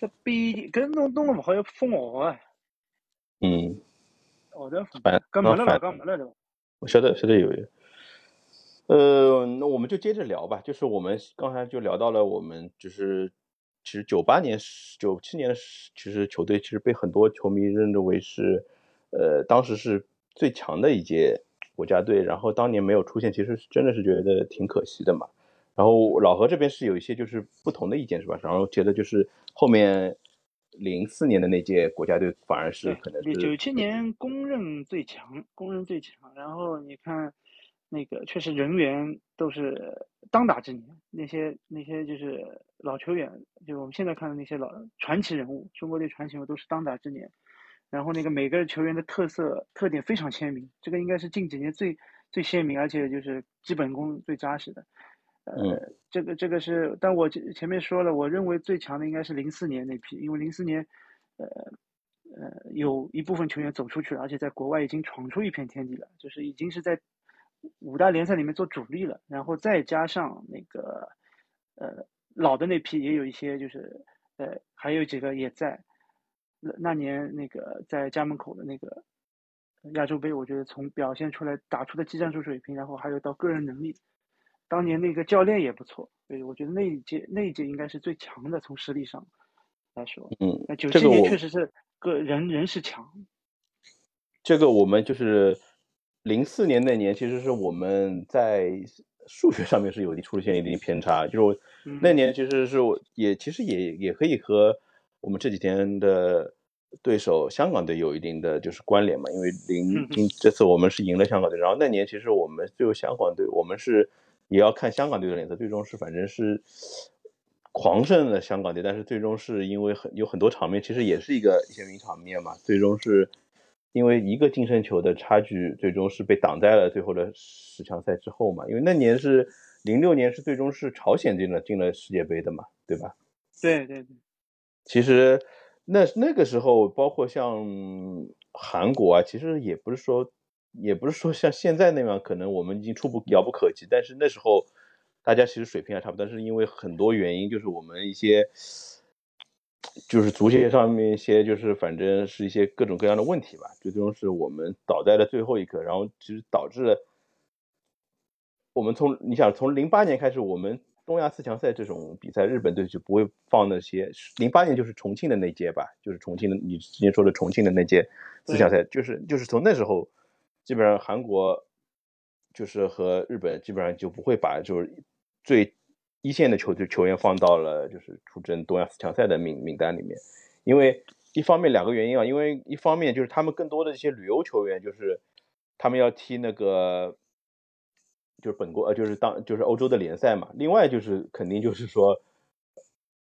这比搿弄弄了勿好要封号啊，嗯，号头封，反搿没了反了，搿没了对伐？我晓得晓得有有。呃，那我们就接着聊吧，就是我们刚才就聊到了我们就是其实九八年、九七年的其实球队其实被很多球迷认为是呃当时是最强的一届国家队，然后当年没有出现，其实真的是觉得挺可惜的嘛。然后老何这边是有一些就是不同的意见是吧？然后觉得就是后面零四年的那届国家队反而是对可能，比九七年公认最强，公认最强。然后你看，那个确实人员都是当打之年，那些那些就是老球员，就我们现在看的那些老传奇人物，中国队传奇人物都是当打之年。然后那个每个球员的特色特点非常鲜明，这个应该是近几年最最鲜明，而且就是基本功最扎实的。呃，嗯这个这个是，但我前前面说了，我认为最强的应该是零四年那批，因为零四年，呃呃，有一部分球员走出去了，而且在国外已经闯出一片天地了，就是已经是在五大联赛里面做主力了，然后再加上那个呃老的那批也有一些，就是呃还有几个也在，那那年那个在家门口的那个亚洲杯，我觉得从表现出来打出的技战术水平，然后还有到个人能力。当年那个教练也不错，所以我觉得那一届那一届应该是最强的，从实力上来说。嗯，那九七年确实是个人人是强，这个我们就是零四年那年，其实是我们在数学上面是有一出现一定偏差，就是那年其实是我也其实也也可以和我们这几天的对手香港队有一定的就是关联嘛，因为零嗯今这次我们是赢了香港队，然后那年其实我们最后香港队我们是也要看香港队的脸色，最终是反正是狂胜了香港队，但是最终是因为很有很多场面其实也是一个一些名场面嘛，最终是因为一个净胜球的差距，最终是被挡在了最后的十强赛之后嘛，因为那年是零六年是最终是朝鲜进了进了世界杯的嘛，对吧？对对对，其实那那个时候，包括像韩国啊，其实也不是说，也不是说像现在那样，可能我们已经触不遥不可及。但是那时候大家其实水平还差不多，但是因为很多原因，就是我们一些就是足协上面一些就是反正是一些各种各样的问题吧，最终是我们倒在了最后一刻，然后其实导致了我们从你想从零八年开始，我们东亚四强赛这种比赛，日本队就不会放那些。零八年就是重庆的那届吧，就是重庆的你之前说的重庆的那届四强赛，就是就是从那时候，基本上韩国就是和日本基本上就不会把就是最一线的球队球员放到了就是出征东亚四强赛的名名单里面，因为一方面两个原因啊，因为一方面就是他们更多的一些旅游球员就是他们要踢那个。就是本国呃，就是当就是欧洲的联赛嘛。另外就是肯定就是说，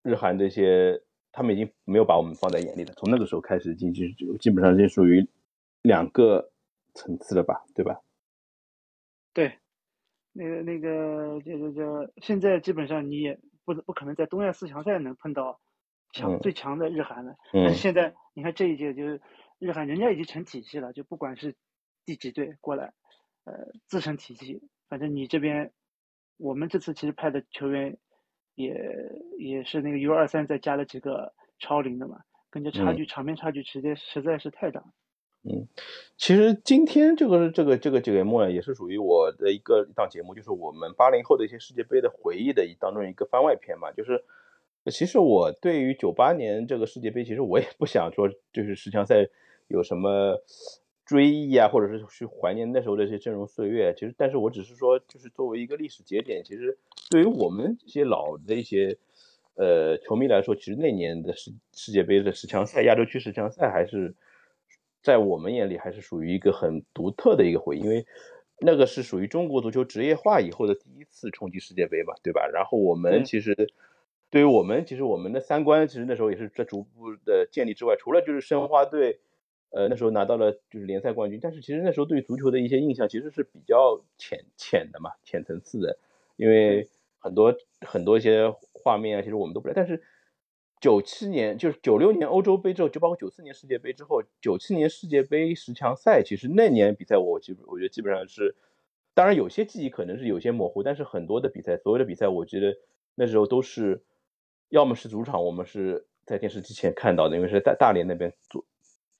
日韩这些他们已经没有把我们放在眼里了。从那个时候开始，经济就基本上就属于两个层次了吧，对吧？对，那个那个这这这，现在基本上你也不不可能在东亚四强赛能碰到强、嗯最强的日韩了。但嗯是现在你看这一届就是日韩，人家已经成体系了，就不管是第几队过来，呃，自成体系。反正你这边，我们这次其实派的球员也也是那个 U 二三再加了几个超龄的嘛，跟这差嗯距、场面差距直接实在是太大。嗯其实今天这个这个这个节目呢，也是属于我的一个一档节目，就是我们八零后的一些世界杯的回忆的一当中一个番外篇嘛。就是其实我对于九八年这个世界杯，其实我也不想说就是十强赛有什么追忆啊，或者是去怀念那时候的一些峥嵘岁月。其实，但是我只是说，就是作为一个历史节点，其实对于我们这些老的一些呃球迷来说，其实那年的世世界杯的十强赛、亚洲区十强赛还是。在我们眼里还是属于一个很独特的一个回忆，因为那个是属于中国足球职业化以后的第一次冲击世界杯嘛，对吧？然后我们其实对于我们，其实我们的三观其实那时候也是在逐步的建立之外，除了就是申花队，呃那时候拿到了就是联赛冠军，但是其实那时候对足球的一些印象其实是比较浅浅的嘛，浅层次的，因为很多很多一些画面啊，其实我们都不知道。但是九七年就是九六年欧洲杯之后，就包括九四年世界杯之后，九七年世界杯十强赛，其实那年比赛我基我觉得基本上是，当然有些记忆可能是有些模糊，但是很多的比赛，所有的比赛，我觉得那时候都是，要么是主场，我们是在电视机前看到的，因为是在大连那边做。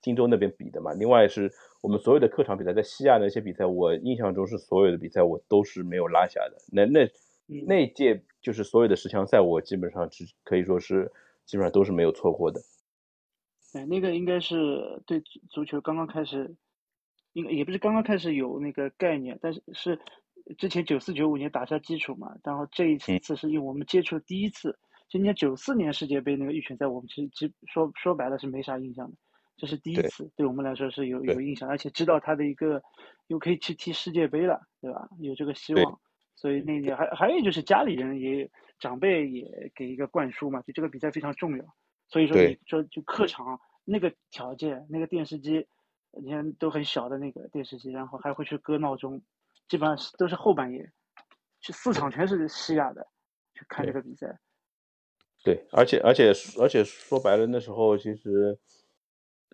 荆州那边比的嘛，另外是我们所有的客场比赛，在西亚的一些比赛，我印象中是所有的比赛我都是没有落下的。那那那届就是所有的十强赛，我基本上只可以说是基本上都是没有错过的。哎，那个应该是对足球刚刚开始，应该也不是刚刚开始有那个概念，但是是之前九四九五年打下基础嘛。然后这一次是因为我们接触第一次，今年九四年世界杯那个预选赛，我们其实其说说白了是没啥印象的。这是第一次，对我们来说是有有印象，而且知道他的一个又可以去踢世界杯了，对吧？有这个希望，所以那年还还有就是家里人也长辈也给一个灌输嘛，就这个比赛非常重要。所以说你说就客场那个条件，那个电视机，你看都很小的那个电视机，然后还会去搁闹钟，基本上是都是后半夜，去四场全是西亚的去看这个比赛。对，而且而且而且说白了，那时候其实。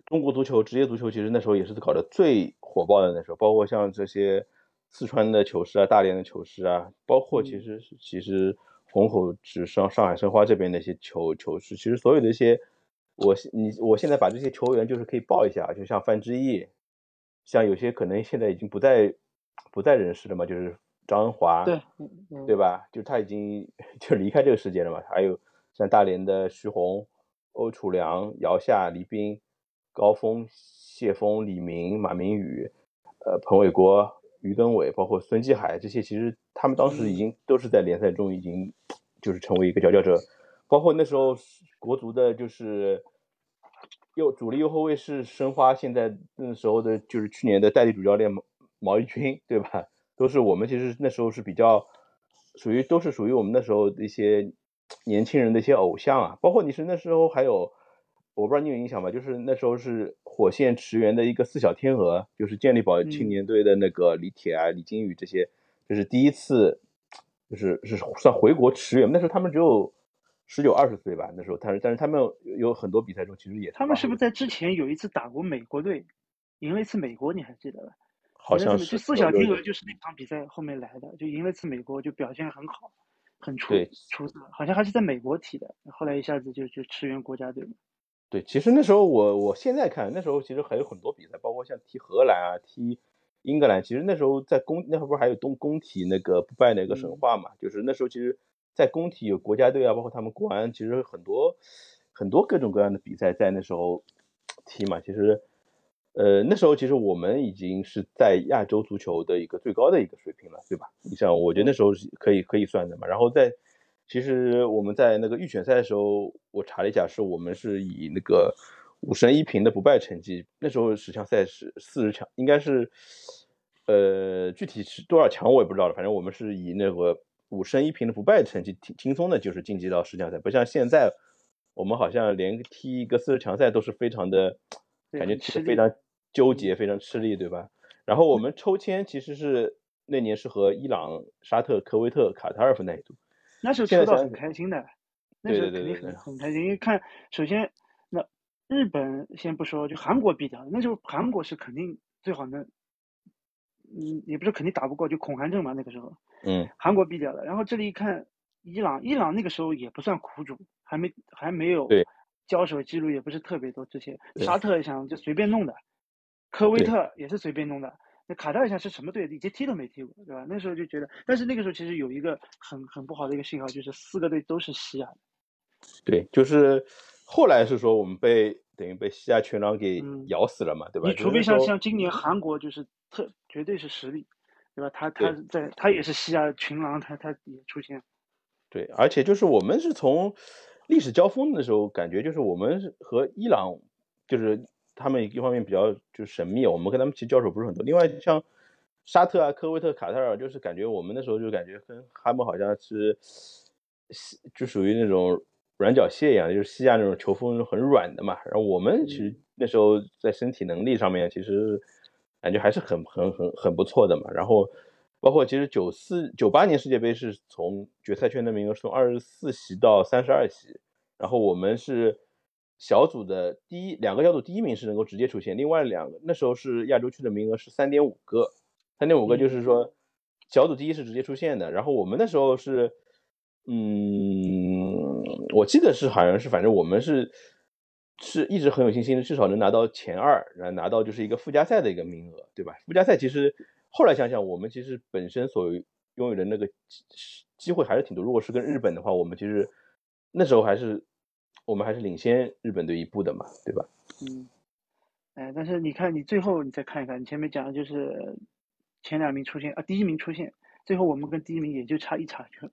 中国足球，职业足球其实那时候也是搞得最火爆的那时候，包括像这些四川的球师啊、大连的球师啊，包括其实其实虹口、直上上海申花这边的一些球球市，其实所有的一些，我你我现在把这些球员就是可以报一下，就像范志毅，像有些可能现在已经不在不在人世了嘛，就是张恩华，对对吧？就他已经 就离开这个世界了嘛。还有像大连的徐宏、欧楚良、姚夏、黎斌。高峰、谢峰、李明、马明宇，呃，彭伟国、于根伟，包括孙继海这些，其实他们当时已经都是在联赛中已经就是成为一个佼佼者。包括那时候国足的，就是右主力右后卫是申花，现在那时候的就是去年的代理主教练毛毛一军，对吧？都是我们其实那时候是比较属于都是属于我们那时候的一些年轻人的一些偶像啊。包括你是那时候还有。我不知道你有印象吧？就是那时候是火线驰援的一个四小天鹅，就是健力宝青年队的那个李铁啊、李金羽这些，就是第一次，就是是算回国驰援。那时候他们只有十九二十岁吧，那时候，但是但是他们有很多比赛中其实也他们是不是在之前有一次打过美国队，赢了一次美国？你还记得吧？好像是。就四小天鹅就是那场比赛后面来的，就赢了一次美国，就表现很好，很出出色，好像还是在美国踢的，后来一下子就就驰援国家队了。对，其实那时候我我现在看，那时候其实还有很多比赛，包括像踢荷兰啊、踢英格兰。其实那时候在工，那会儿不是还有东工体那个不败那个神话嘛？就是那时候其实，在工体有国家队啊，包括他们国安，其实很多很多各种各样的比赛在那时候踢嘛。其实，呃，那时候其实我们已经是在亚洲足球的一个最高的一个水平了，对吧？你像我觉得那时候是可以可以算的嘛。然后在其实我们在那个预选赛的时候，我查了一下，是我们是以那个五胜一平的不败成绩。那时候十强赛是四十强，应该是，呃，具体是多少强我也不知道了。反正我们是以那个五胜一平的不败成绩，挺轻松的，就是晋级到十强赛。不像现在，我们好像连踢一个四十强赛都是非常的，感觉踢得非常纠结，非常吃力，对吧？然后我们抽签其实是那年是和伊朗、沙特、科威特、卡塔尔分在一组。那时候抽到很开心的，那时候肯定很很开心，因为看首先那日本先不说，就韩国比掉，那时候韩国是肯定最好能，嗯，也不是肯定打不过，就恐韩症嘛那个时候，嗯，韩国比掉了，然后这里一看伊朗，伊朗那个时候也不算苦主，还没还没有交手记录也不是特别多，之前沙特想就随便弄的，科威特也是随便弄的。那卡塔尔是什么队？以前踢都没踢过，对吧？那时候就觉得，但是那个时候其实有一个很很不好的一个信号，就是四个队都是西亚的。对，就是后来是说我们被等于被西亚群狼给咬死了嘛，对吧？你除非像像今年韩国就是特绝对是实力，对吧？他他在他也是西亚群狼，他他也出现。对，而且就是我们是从历史交锋的时候感觉，就是我们和伊朗就是。他们一方面比较就神秘，我们跟他们其实交手不是很多。另外像沙特啊、科威特、卡塔尔，就是感觉我们那时候就感觉跟他们好像是，就属于那种软脚蟹一样，就是西亚那种球风很软的嘛。然后我们其实那时候在身体能力上面，其实感觉还是很很很很不错的嘛。然后包括其实九四九八年世界杯是从决赛圈的名额是从二十四席到三十二席，然后我们是小组的第一两个小组第一名是能够直接出现，另外两个那时候是亚洲区的名额是三点五个，三点五个就是说小组第一是直接出现的，然后我们那时候是，嗯，我记得是好像是反正我们是是一直很有信心的，至少能拿到前二，然后拿到就是一个附加赛的一个名额，对吧？附加赛其实。后来想想，我们其实本身所拥有的那个机会还是挺多。如果是跟日本的话，我们其实那时候还是我们还是领先日本队一步的嘛，对吧？嗯，哎，但是你看，你最后你再看一看，你前面讲的就是前两名出现啊，第一名出现，最后我们跟第一名也就差一场球，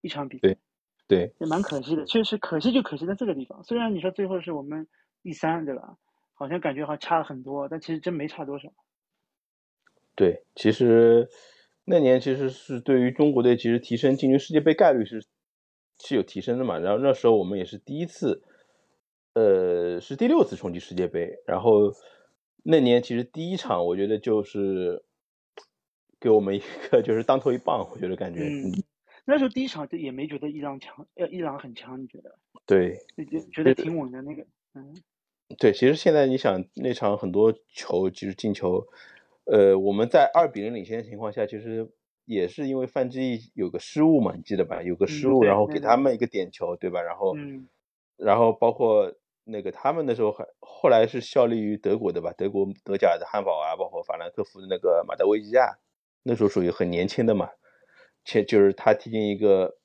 一场比赛，对，也蛮可惜的。确实可惜就可惜在这个地方。虽然你说最后是我们第三，对吧？好像感觉好像差了很多，但其实真没差多少。对，其实那年其实是对于中国队，其实提升进军世界杯概率是是有提升的嘛。然后那时候我们也是第一次，呃，是第六次冲击世界杯。然后那年其实第一场，我觉得就是给我们一个就是当头一棒，我觉得感觉。嗯，那时候第一场就也没觉得伊朗强，呃，伊朗很强，你觉得？对，觉觉得挺稳的那个，嗯。对，其实现在你想那场很多球其实进球。呃，我们在二比零领先的情况下，其实也是因为范志毅有个失误嘛，你记得吧？有个失误，然后给他们一个点球，对吧？然后，然后包括那个他们那时候还后来是效力于德国的吧？德国德甲的汉堡啊，包括法兰克福的那个马德维基亚，那时候属于很年轻的嘛，且就是他踢进一个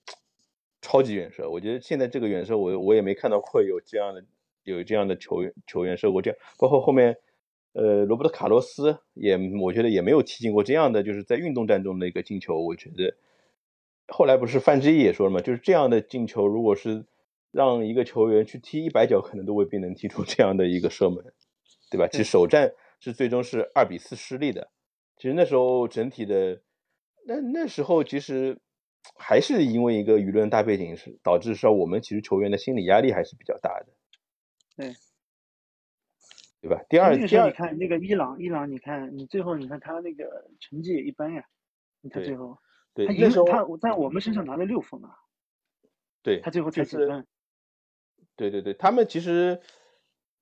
超级远射。我觉得现在这个远射，我我也没看到过有这样的有这样的球员球员射过这样，包括后面。呃，罗伯特卡洛斯也，我觉得也没有踢进过这样的，就是在运动战中的一个进球。我觉得后来不是范志毅也说了嘛，就是这样的进球，如果是让一个球员去踢一百脚，可能都未必能踢出这样的一个射门，对吧？其实首战是最终是二比四失利的。其实那时候整体的，那那时候其实还是因为一个舆论大背景，是导致说我们其实球员的心理压力还是比较大的。对。对吧？第二，第二，你看那个伊朗，伊朗，你看你最后，你看他那个成绩也一般呀。你看最后，对，他赢他在我们身上拿了六分啊。对，他最后才几分？对对对，他们其实，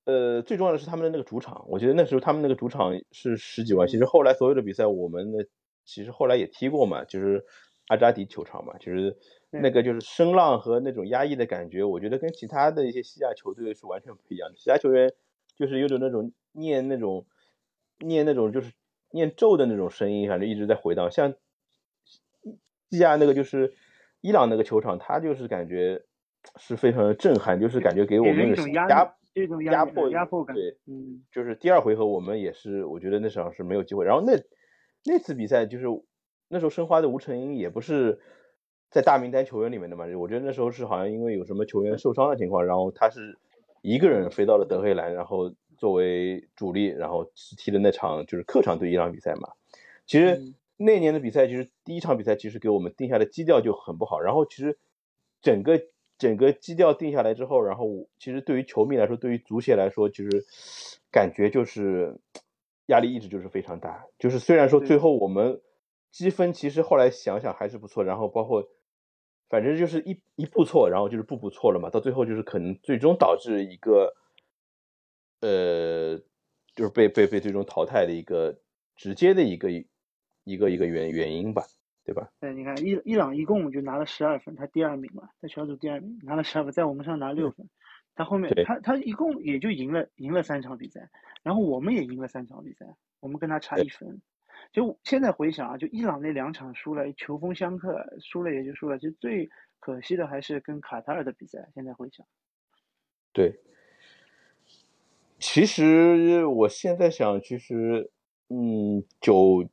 呃，最重要的是他们的那个主场，我觉得那时候他们那个主场是十几万。其实后来所有的比赛，我们的其实后来也踢过嘛，就是阿扎迪球场嘛，就是那个就是声浪和那种压抑的感觉，我觉得跟其他的一些西亚球队是完全不一样的。其他球员。就是有种那种念那种念那种就是念咒的那种声音，反正一直在回荡。像西亚那个就是伊朗那个球场，他就是感觉是非常的震撼，就是感觉给我们一种压这种压迫压迫感。对，嗯，就是第二回合我们也是，我觉得那场是没有机会。然后那那次比赛就是那时候申花的吴成英也不是在大名单球员里面的嘛，我觉得那时候是好像因为有什么球员受伤的情况，然后他是。一个人飞到了德黑兰，然后作为主力，然后踢的那场就是客场对伊朗比赛嘛。其实那年的比赛，其实第一场比赛其实给我们定下的基调就很不好。然后其实整个整个基调定下来之后，然后其实对于球迷来说，对于足协来说，其实感觉就是压力一直就是非常大。就是虽然说最后我们积分其实后来想想还是不错，然后包括。反正就是一一步错，然后就是步步错了嘛，到最后就是可能最终导致一个，呃，就是被被被最终淘汰的一个直接的一个一个一个原原因吧，对吧？对，你看伊伊朗一共就拿了十二分，他第二名嘛，在小组第二名拿了十二分，在我们上拿六分，他后面他他一共也就赢了赢了三场比赛，然后我们也赢了三场比赛，我们跟他差一分。就现在回想啊，就伊朗那两场输了，球风相克，输了也就输了。其实最可惜的还是跟卡塔尔的比赛。现在回想，对，其实我现在想，其实，嗯，九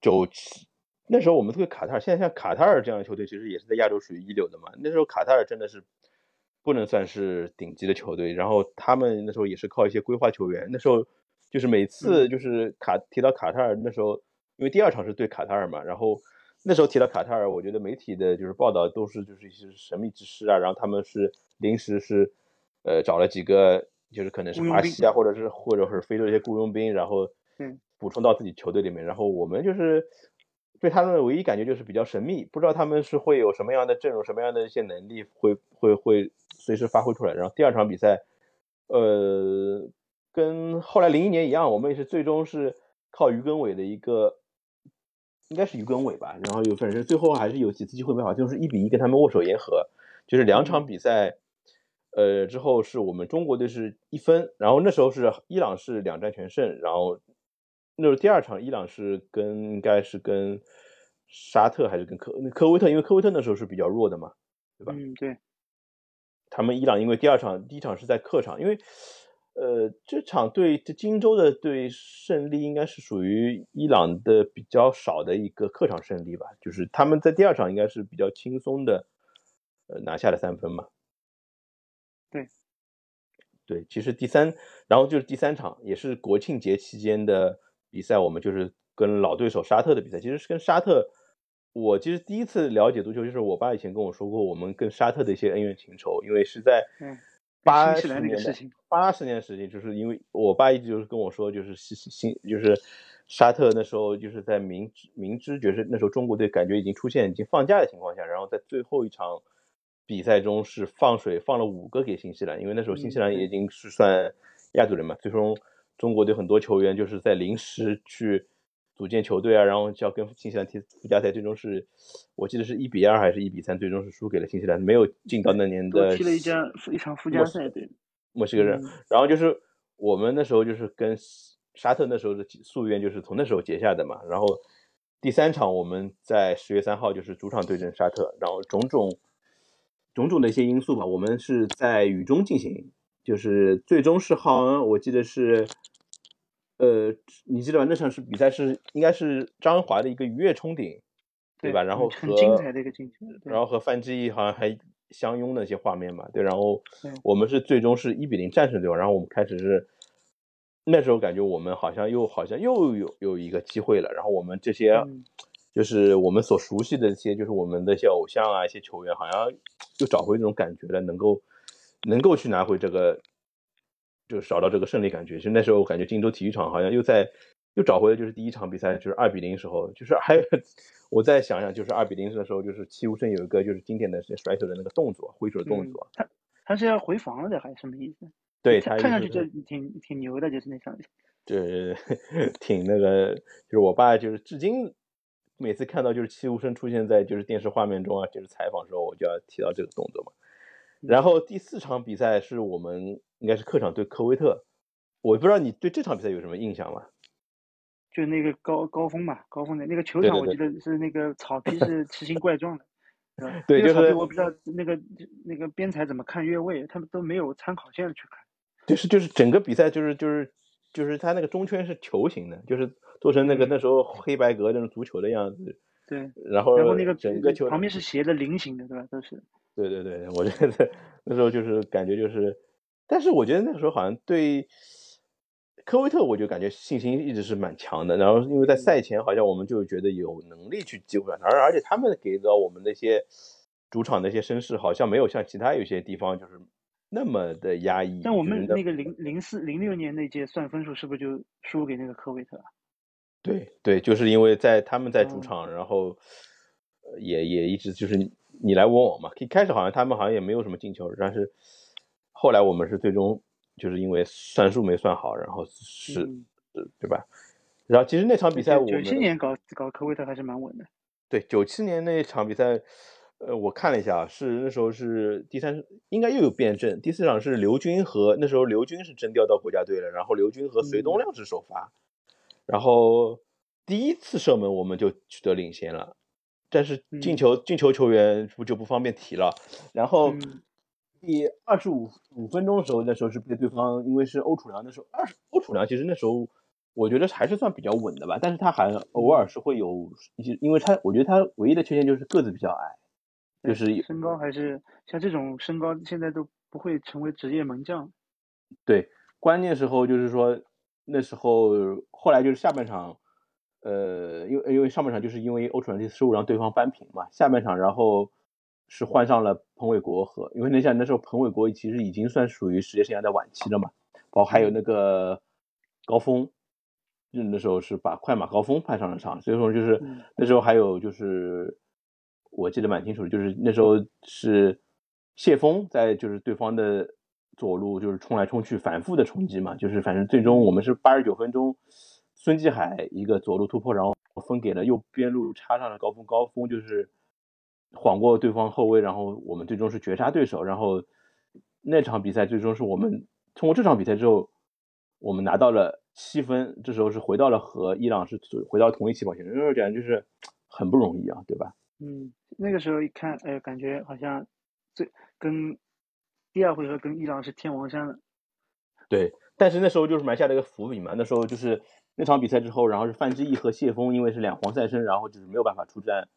九七那时候我们对卡塔尔，现在像卡塔尔这样的球队，其实也是在亚洲属于一流的嘛。那时候卡塔尔真的是不能算是顶级的球队，然后他们那时候也是靠一些规划球员。那时候就是每次就是卡提到卡塔尔，那时候。因为第二场是对卡塔尔嘛，然后那时候提到卡塔尔，我觉得媒体的就是报道都是就是一些神秘之师啊，然后他们是临时是呃找了几个就是可能是巴西啊，或者是或者是非洲一些雇佣兵，然后补充到自己球队里面。然后我们就是对他们的唯一感觉就是比较神秘，不知道他们是会有什么样的阵容，什么样的一些能力会会会随时发挥出来。然后第二场比赛，呃，跟后来零一年一样，我们也是最终是靠于根伟的一个，应该是于根伟吧。然后有反正最后还是有几次机会没好，就是一比一跟他们握手言和，就是两场比赛，呃，之后是我们中国队是一分，然后那时候是伊朗是两战全胜，然后。那时候第二场伊朗是跟应该是跟沙特还是跟科科威特？因为科威特那时候是比较弱的嘛，对吧？嗯，对。他们伊朗因为第二场第一场是在客场，因为呃这场对这荆州的对胜利应该是属于伊朗的比较少的一个客场胜利吧，就是他们在第二场应该是比较轻松的呃拿下了三分嘛。对。对，其实第三，然后就是第三场也是国庆节期间的。比赛我们就是跟老对手沙特的比赛，其实是跟沙特。我其实第一次了解足球，就是我爸以前跟我说过，我们跟沙特的一些恩怨情仇。因为是在八十年代，八十年的事情，就是因为我爸一直就是跟我说，就是新新就是沙特那时候就是在明知明知觉是那时候中国队感觉已经出现已经放假的情况下，然后在最后一场比赛中是放水放了五个给新西兰，因为那时候新西兰已经是算亚洲人嘛，最终。中国队很多球员就是在临时去组建球队啊，然后就要跟新西兰踢附加赛，最终是我记得是一比二还是一比三，最终是输给了新西兰，没有进到那年的踢了一家一场附加赛，对墨西哥人。然后就是我们那时候就是跟沙特那时候的夙愿就是从那时候结下的嘛。然后第三场我们在十月三号就是主场对阵沙特，然后种种种种的一些因素吧，我们是在雨中进行。就是最终是好像我记得是，呃，你记得吧？那场是比赛是应该是张恩华的一个鱼跃冲顶，对吧？然后很精彩的一个进球然后和范志毅好像还相拥的一些画面嘛，对。然后我们是最终是一比零战胜对方，然后我们开始是那时候感觉我们好像又好像又有有一个机会了。然后我们这些就是我们所熟悉的一些，就是我们的一些偶像啊，一些球员，好像又找回这种感觉了，能够。能够去拿回这个，就找到这个胜利感觉。其实那时候我感觉荆州体育场好像又在又找回了，就是第一场比赛就是二比零时候，就是还有我再想想，就是二比零的时候，就是戚无声有一个就是经典的甩手的那个动作，挥手的动作。他他是要回防了的，还是什么意思？对他看上去就挺挺牛的，就是那场。对，挺那个，就是我爸就是至今每次看到就是戚无声出现在就是电视画面中啊，就是采访时候，我就要提到这个动作嘛。然后第四场比赛是我们应该是客场对科威特，我不知道你对这场比赛有什么印象吗？就那个高高峰嘛，高峰的那个球场，我记得是那个草皮是奇形怪状的，对，就是我不知道那个那个边裁怎么看越位，他们都没有参考线去看。就是就是整个比赛就是就是就是他那个中圈是球形的，就是做成那个那时候黑白格那种足球的样子。对，然后然后那个整个球旁边是斜的菱形的，对吧？都是。对对对，我觉得 那时候就是感觉就是，但是我觉得那个时候好像对科威特，我就感觉信心一直是蛮强的。然后因为在赛前好像我们就觉得有能力去击败他，而而且他们给到我们那些主场那些声势，好像没有像其他有些地方就是那么的压抑。但我们那个零零四零六年那届算分数是不是就输给那个科威特？对对，就是因为在他们在主场，然后也也一直就是。你来我往嘛，一开始好像他们好像也没有什么进球，但是后来我们是最终就是因为算数没算好，然后是，对吧？然后其实那场比赛，我九七年搞搞科威特还是蛮稳的。对，九七年那场比赛，呃，我看了一下，是那时候是第三，应该又有变阵。第四场是刘军和那时候刘军是真调到国家队了，然后刘军和隋东亮是首发，然后第一次射门我们就取得领先了。但是进球进球球员不就不方便提了。然后第二十五五分钟的时候，那时候是被对方，因为是欧楚良，那时候二欧楚良其实那时候我觉得还是算比较稳的吧。但是他还偶尔是会有一些，因为他我觉得他唯一的缺陷就是个子比较矮，就是身高还是像这种身高现在都不会成为职业门将。对，关键时候就是说那时候后来就是下半场。呃，因为因为上半场就是因为欧楚良第失误让对方扳平嘛，下半场然后是换上了彭伟国和，因为那像那时候彭伟国其实已经算属于职业生涯的晚期了嘛，包括还有那个高峰，那时候是把快马高峰派上了场，所以说就是那时候还有就是我记得蛮清楚的，就是那时候是谢峰在就是对方的左路就是冲来冲去，反复的冲击嘛，就是反正最终我们是八十九分钟，孙继海一个左路突破，然后分给了右边路插上了高峰，高峰就是晃过对方后卫，然后我们最终是绝杀对手，然后那场比赛最终是我们通过这场比赛之后，我们拿到了。七分，这时候是回到了和伊朗是回到同一起跑线，那时候感觉就是很不容易啊，对吧？嗯，那个时候一看，哎，感觉好像最跟第二回合跟伊朗是天王山了。对，但是那时候就是埋下了一个伏笔嘛。那时候就是那场比赛之后，然后是范志毅和谢峰因为是两黄赛身，然后就是没有办法出战。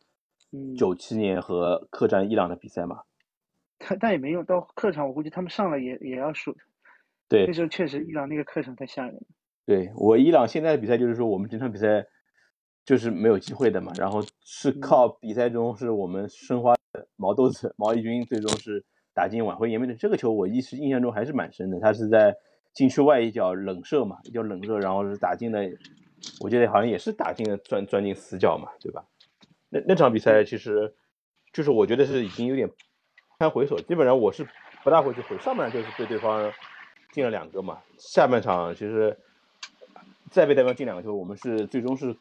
九七年和客战伊朗的比赛嘛。他但也没用，到客场我估计他们上了也也要输。对，那时候确实伊朗那个客场太吓人了。对我伊朗现在的比赛就是说我们整场比赛就是没有机会的嘛，然后是靠比赛中是我们申花的毛豆子毛义军最终是打进挽回颜面的这个球，我一时印象中还是蛮深的。他是在禁区外一脚冷射嘛，一脚冷射，然后是打进了，我记得好像也是打进了钻钻进死角嘛，对吧？那那场比赛其实就是我觉得是已经有点堪回首，基本上我是不大会去回，上半场就是被对方进了两个嘛，下半场其实。再被对方进两个球，我们是最终是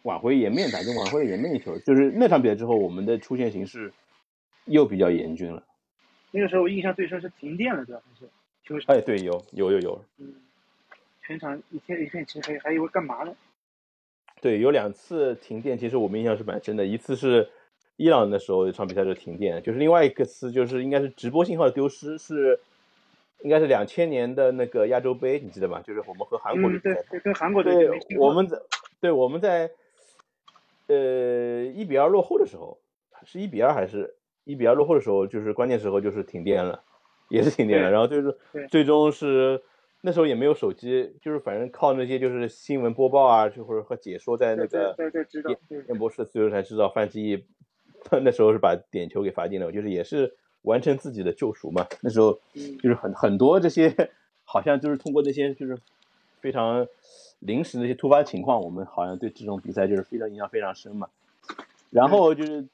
挽回颜面，打进挽回了颜面一球。就是那场比赛之后，我们的出线形势又比较严峻了。那个时候我印象最深是停电了，对吧？还是球哎，对，有有有有。嗯，全场一片一片漆黑，还以为干嘛呢？对，有两次停电，其实我们印象是蛮深的。一次是伊朗的时候，一场比赛就停电，就是另外一个次就是应该是直播信号的丢失是。应该是两千年的那个亚洲杯，你记得吗？就是我们和韩国的比赛，对，跟韩国对，我们在，对，我们在，呃，一比二落后的时候，是一比二还是一比二落后的时候，就是关键时候就是停电了，也是停电了，然后最终最终是那时候也没有手机，就是反正靠那些就是新闻播报啊，就或者和解说在那个演播室，最后才知道范志毅他 那时候是把点球给罚进了，就是也是。完成自己的救赎嘛？那时候就是很很多这些，好像就是通过那些就是非常临时的一些突发情况，我们好像对这种比赛就是非常印象非常深嘛。然后就是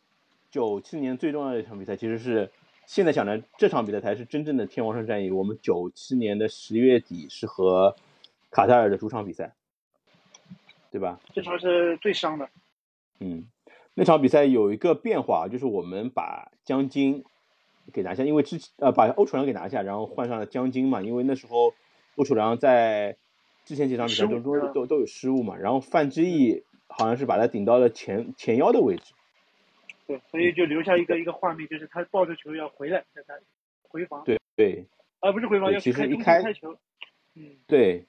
九七年最重要的一场比赛，其实是现在想来这场比赛才是真正的天王山战役。我们九七年的十月底是和卡塔尔的主场比赛，对吧？这场是最伤的。嗯，那场比赛有一个变化，就是我们把江津。给拿下，因为之前呃把欧楚良给拿下，然后换上了江津嘛，因为那时候欧楚良在之前几场比赛中都都都有失误嘛，然后范志毅好像是把他顶到了前前腰的位置，对，所以就留下一个一个画面，就是他抱着球要回来，在他回防，对对，啊不是回防，要开一开球，嗯，对，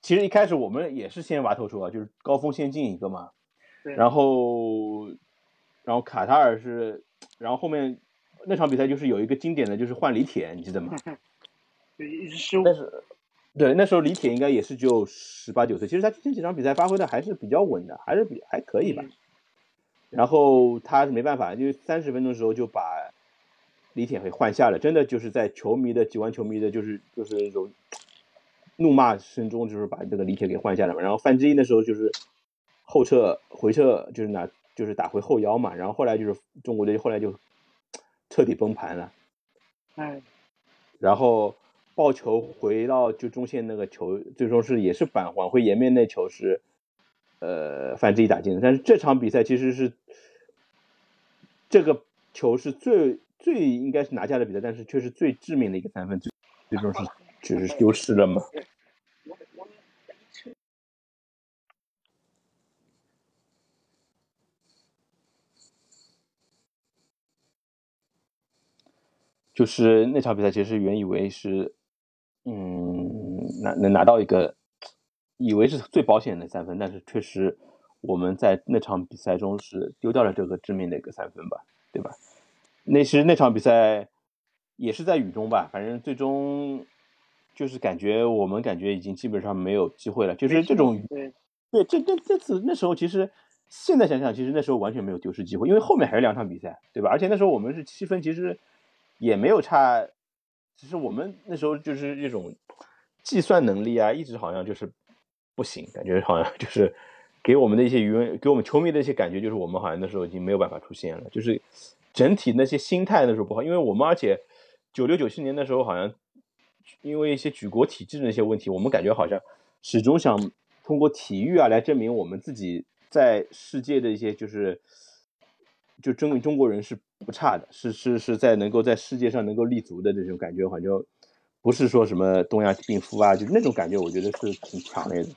其实一开始我们也是先挖头球啊，就是高峰先进一个嘛，对然后然后卡塔尔是，然后后面。那场比赛就是有一个经典的就是换李铁，你记得吗？对，一直失误。但是，对，那时候李铁应该也是只有十八九岁。其实他之前几场比赛发挥的还是比较稳的，还是比还可以吧。然后他是没办法，因为三十分钟的时候就把李铁给换下了。真的就是在球迷的几万球迷的，就是就是那种怒骂声中，就是把这个李铁给换下了嘛。然后范志毅那时候就是后撤回撤，就是拿就是打回后腰嘛。然后后来就是中国队后来就。彻底崩盘了，哎，然后抱球回到就中线那个球，最终是也是返还回颜面那球是，呃，范志毅打进的。但是这场比赛其实是这个球是最最应该是拿下的比赛，但是却是最致命的一个三分，最最终是就是丢失了嘛。就是那场比赛，其实原以为是，嗯，拿能拿到一个，以为是最保险的三分，但是确实我们在那场比赛中是丢掉了这个致命的一个三分吧，对吧？那实那场比赛也是在雨中吧，反正最终就是感觉我们感觉已经基本上没有机会了，就是这种对对，这这这次那时候其实现在想想，其实那时候完全没有丢失机会，因为后面还有两场比赛，对吧？而且那时候我们是七分，其实。也没有差，其实我们那时候就是这种计算能力啊，一直好像就是不行，感觉好像 就是给我们的一些舆论，给我们球迷的一些感觉，就是我们好像那时候已经没有办法出现了，就是整体那些心态那时候不好，因为我们而且九六九七年的时候好像因为一些举国体制的一些问题，我们感觉好像始终想通过体育啊来证明我们自己在世界的一些就是就证明中国人是不差的，是是是在能够在世界上能够立足的这种感觉，好像不是说什么东亚病夫啊，就那种感觉，我觉得是挺强烈的。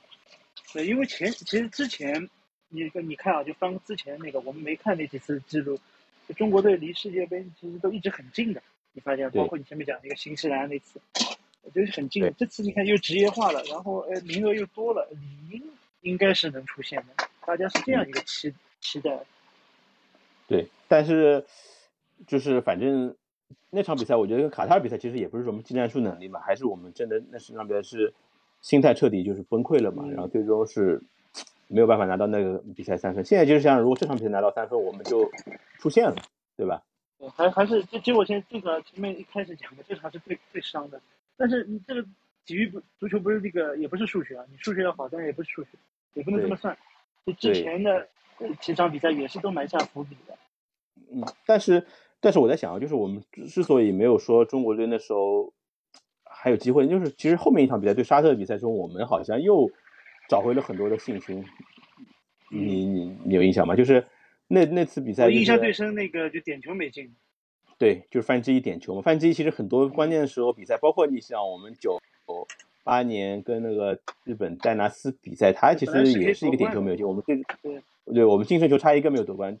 对，因为前其实之前你你看啊，就翻之前那个，我们没看那几次记录，就中国队离世界杯其实都一直很近的。你发现，包括你前面讲那个新西兰那次，就是很近。这次你看又职业化了，然后呃名额又多了，理应应该是能出现的。大家是这样一个期期待。对，但是就是反正那场比赛，我觉得跟卡塔尔比赛其实也不是什么技战术能力嘛，还是我们真的那是那边是心态彻底就是崩溃了嘛，然后最终是没有办法拿到那个比赛三分。现在就是想，如果这场比赛拿到三分，我们就出线了，对吧？对，还还是就结果先这个前面一开始讲的，这场是最最伤的。但是你这个体育不足球不是这个也不是数学啊，你数学要好，但是也不是数学，也不能这么算。就之前的。几场比赛也是都埋下伏笔的，嗯，但是但是我在想啊，就是我们之所以没有说中国队那时候还有机会，就是其实后面一场比赛对沙特的比赛中，我们好像又找回了很多的信心。你你你有印象吗？就是那那次比赛，我印象最深那个就点球没进。对，就是范志毅点球嘛。范志毅其实很多关键的时候比赛，包括你像我们九八年跟那个日本戴拿斯比赛，他其实也是一个点球没有进。我们对对。对我们净胜球差一个没有夺冠，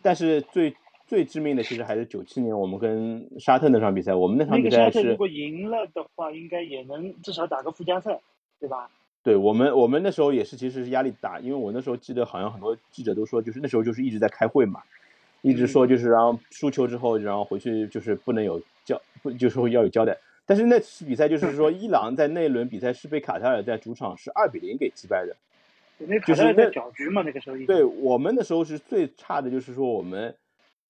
但是最最致命的其实还是九七年我们跟沙特那场比赛。我们那场比赛是如果赢了的话，应该也能至少打个附加赛，对吧？对我们我们那时候也是其实是压力大，因为我那时候记得好像很多记者都说，就是那时候就是一直在开会嘛，一直说就是然后输球之后，然后回去就是不能有交不就是说要有交代。但是那次比赛就是说 伊朗在那一轮比赛是被卡塔尔在主场是二比零给击败的。就是在搅局嘛，那个时候。对我们那时候是最差的，就是说我们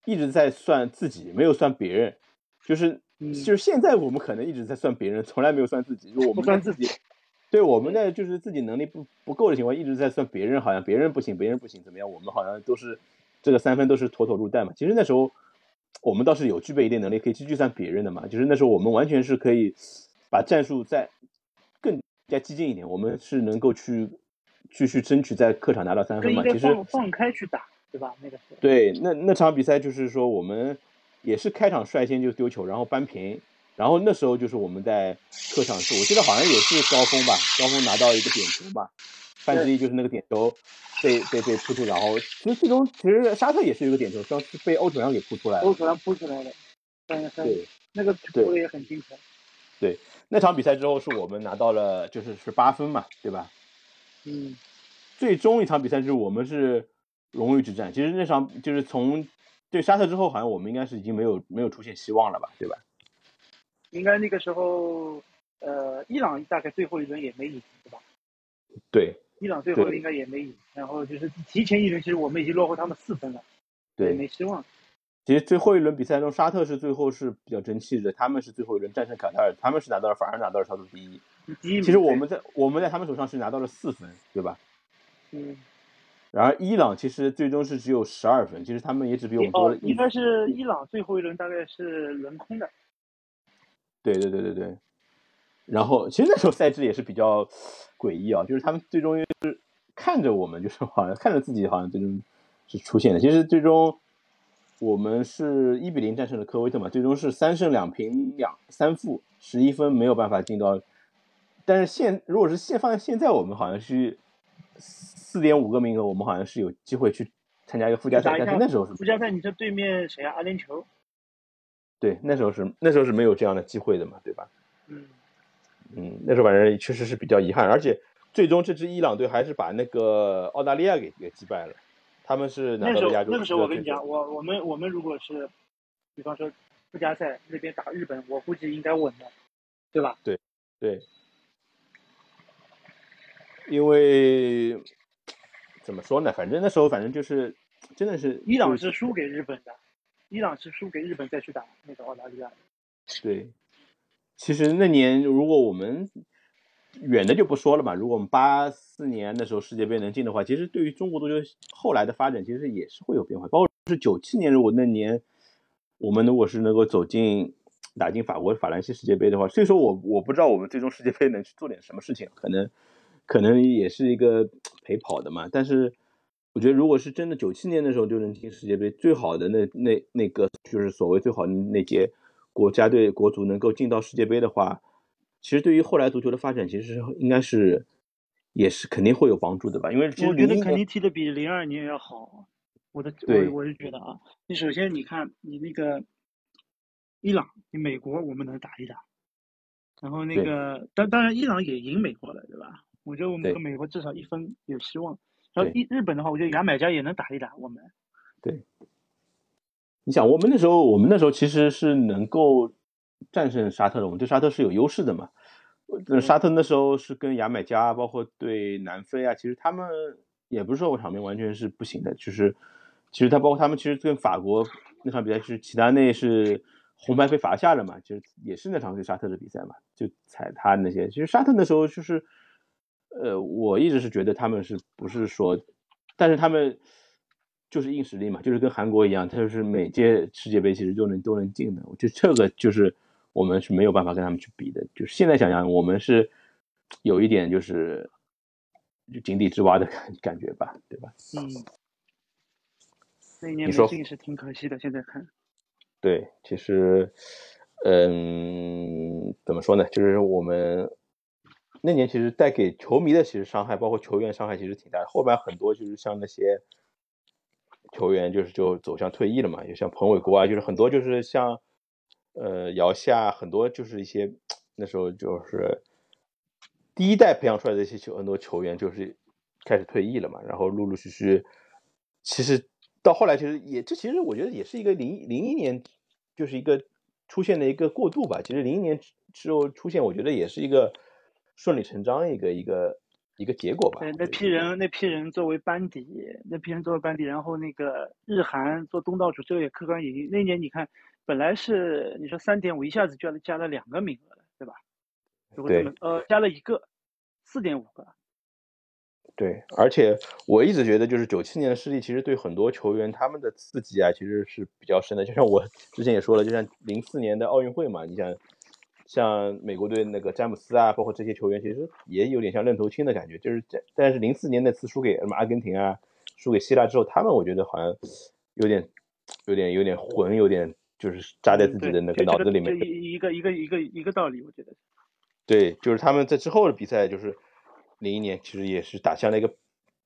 一直在算自己，没有算别人。就是就是现在我们可能一直在算别人，从来没有算自己。就我们算自己。对，我们在就是自己能力不不够的情况，一直在算别人，好像别人不行，别人不行，怎么样？我们好像都是这个三分都是妥妥入袋嘛。其实那时候我们倒是有具备一定能力，可以去计算别人的嘛。就是那时候我们完全是可以把战术再更加激进一点，我们是能够去。继续争取在客场拿到三分嘛？其实放开去打，对吧？那个是对，那那场比赛就是说我们也是开场率先就丢球，然后扳平，然后那时候就是我们在客场是，我记得好像也是高峰吧，高峰拿到一个点球吧，范志毅就是那个点球被被被扑出，然后其实最终其实沙特也是有个点球，是被欧楚良给扑出来了，欧楚良扑出来的，对，那个扑的也很精彩。对，那场比赛之后是我们拿到了就是是八分嘛，对吧？嗯，最终一场比赛就是我们是荣誉之战。其实那场就是从对沙特之后，好像我们应该是已经没有没有出现希望了吧，对吧？应该那个时候，呃，伊朗大概最后一轮也没赢，对吧？对，伊朗最后应该也没赢。然后就是提前一轮，其实我们已经落后他们四分了，对，没希望。其实最后一轮比赛中，沙特是最后是比较争气的，他们是最后一轮战胜卡塔尔，他们是拿到了，反而拿到了小组第一。其实我们在我们在他们手上是拿到了四分，对吧？嗯。然而伊朗其实最终是只有十二分，其实他们也只比我们多了一。应该是伊朗最后一轮大概是轮空的。对对对对对。然后其实那时候赛制也是比较诡异啊，就是他们最终是看着我们，就是 好像看着自己好像最终是出现的。其实最终我们是一比零战胜了科威特嘛，最终是三胜两平两三负，十一分没有办法进到。但是现如果是现放在现在，我们好像是四点五个名额，我们好像是有机会去参加一个附加赛。但是那时候是附加赛，你说对面谁啊？阿联酋。对，那时候是那时候是没有这样的机会的嘛，对吧？嗯嗯，那时候反正确实是比较遗憾，而且最终这支伊朗队还是把那个澳大利亚给给击败了。他们是拿到了亚洲。那个时候我跟你讲，我我们我们如果是，比方说附加赛那边打日本，我估计应该稳的，对吧？对对。因为怎么说呢？反正那时候，反正就是真的是伊朗是输给日本的，伊朗是输给日本再去打那个澳大利亚。对，其实那年如果我们远的就不说了嘛。如果我们八四年那时候世界杯能进的话，其实对于中国足球后来的发展，其实也是会有变化。包括是九七年，如果那年我们如果是能够走进打进法国法兰西世界杯的话，所以说我我不知道我们最终世界杯能去做点什么事情，可能可能也是一个陪跑的嘛。但是我觉得，如果是真的九七年的时候就能进世界杯，最好的那那那个就是所谓最好的那届国家队国足能够进到世界杯的话。其实对于后来足球的发展，其实应该是也是肯定会有帮助的吧？因为我觉得肯定踢的比零二年要好。我的我我是觉得啊，你首先你看你那个伊朗，你美国我们能打一打，然后那个当当然伊朗也赢美国了？我觉得我们和美国至少一分有希望。然后日日本的话，我觉得牙买加也能打一打我们。对，你想我们那时候，我们那时候其实是能够。战胜沙特的，我们对沙特是有优势的嘛？沙特那时候是跟牙买加，包括对南非啊，其实他们也不是说我场面完全是不行的，就是其实他包括他们其实跟法国那场比赛是齐达内是红牌被罚下了嘛，其实也是那场对沙特的比赛嘛，就踩他那些。其实沙特那时候就是，呃，我一直是觉得他们是不是说，但是他们就是硬实力嘛，就是跟韩国一样，他就是每届世界杯其实都能都能进的，我觉得这个就是。我们是没有办法跟他们去比的，就是现在想想，我们是有一点就是就井底之蛙的 感感觉吧，对吧？嗯，那一年没进是挺可惜的。现在看，对，其实，嗯，怎么说呢？就是我们那年其实带给球迷的其实伤害，包括球员伤害其实挺大的。后边很多就是像那些球员，就是就走向退役了嘛，就像彭伟国啊，就是很多就是像。呃，姚夏很多就是一些那时候就是第一代培养出来的一些球，很多球员就是开始退役了嘛，然后陆陆续续，其实到后来其实也这其实我觉得也是一个零零一年就是一个出现的一个过渡吧。其实零一年之后出现，我觉得也是一个顺理成章一个一个一个结果吧。对，那批人那批人作为班底，那批人作为班底，然后那个日韩做东道主，这个也客观原因。那年你看。本来是你说三点五，一下子加了加了两个名额了，对吧？如果这么呃加了一个，四点五个。对，而且我一直觉得，就是九七年的失利，其实对很多球员他们的刺激啊，其实是比较深的。就像我之前也说了，就像零四年的奥运会嘛，你想像美国队那个詹姆斯啊，包括这些球员，其实也有点像愣头青的感觉。就是但是零四年那次输给什么阿根廷啊，输给希腊之后，他们我觉得好像有点有点有点混，有点。就是扎在自己的那个脑子里面，一个一个一个一个道理，我觉得。对，就是他们在之后的比赛，就是零一年其实也是打下了一个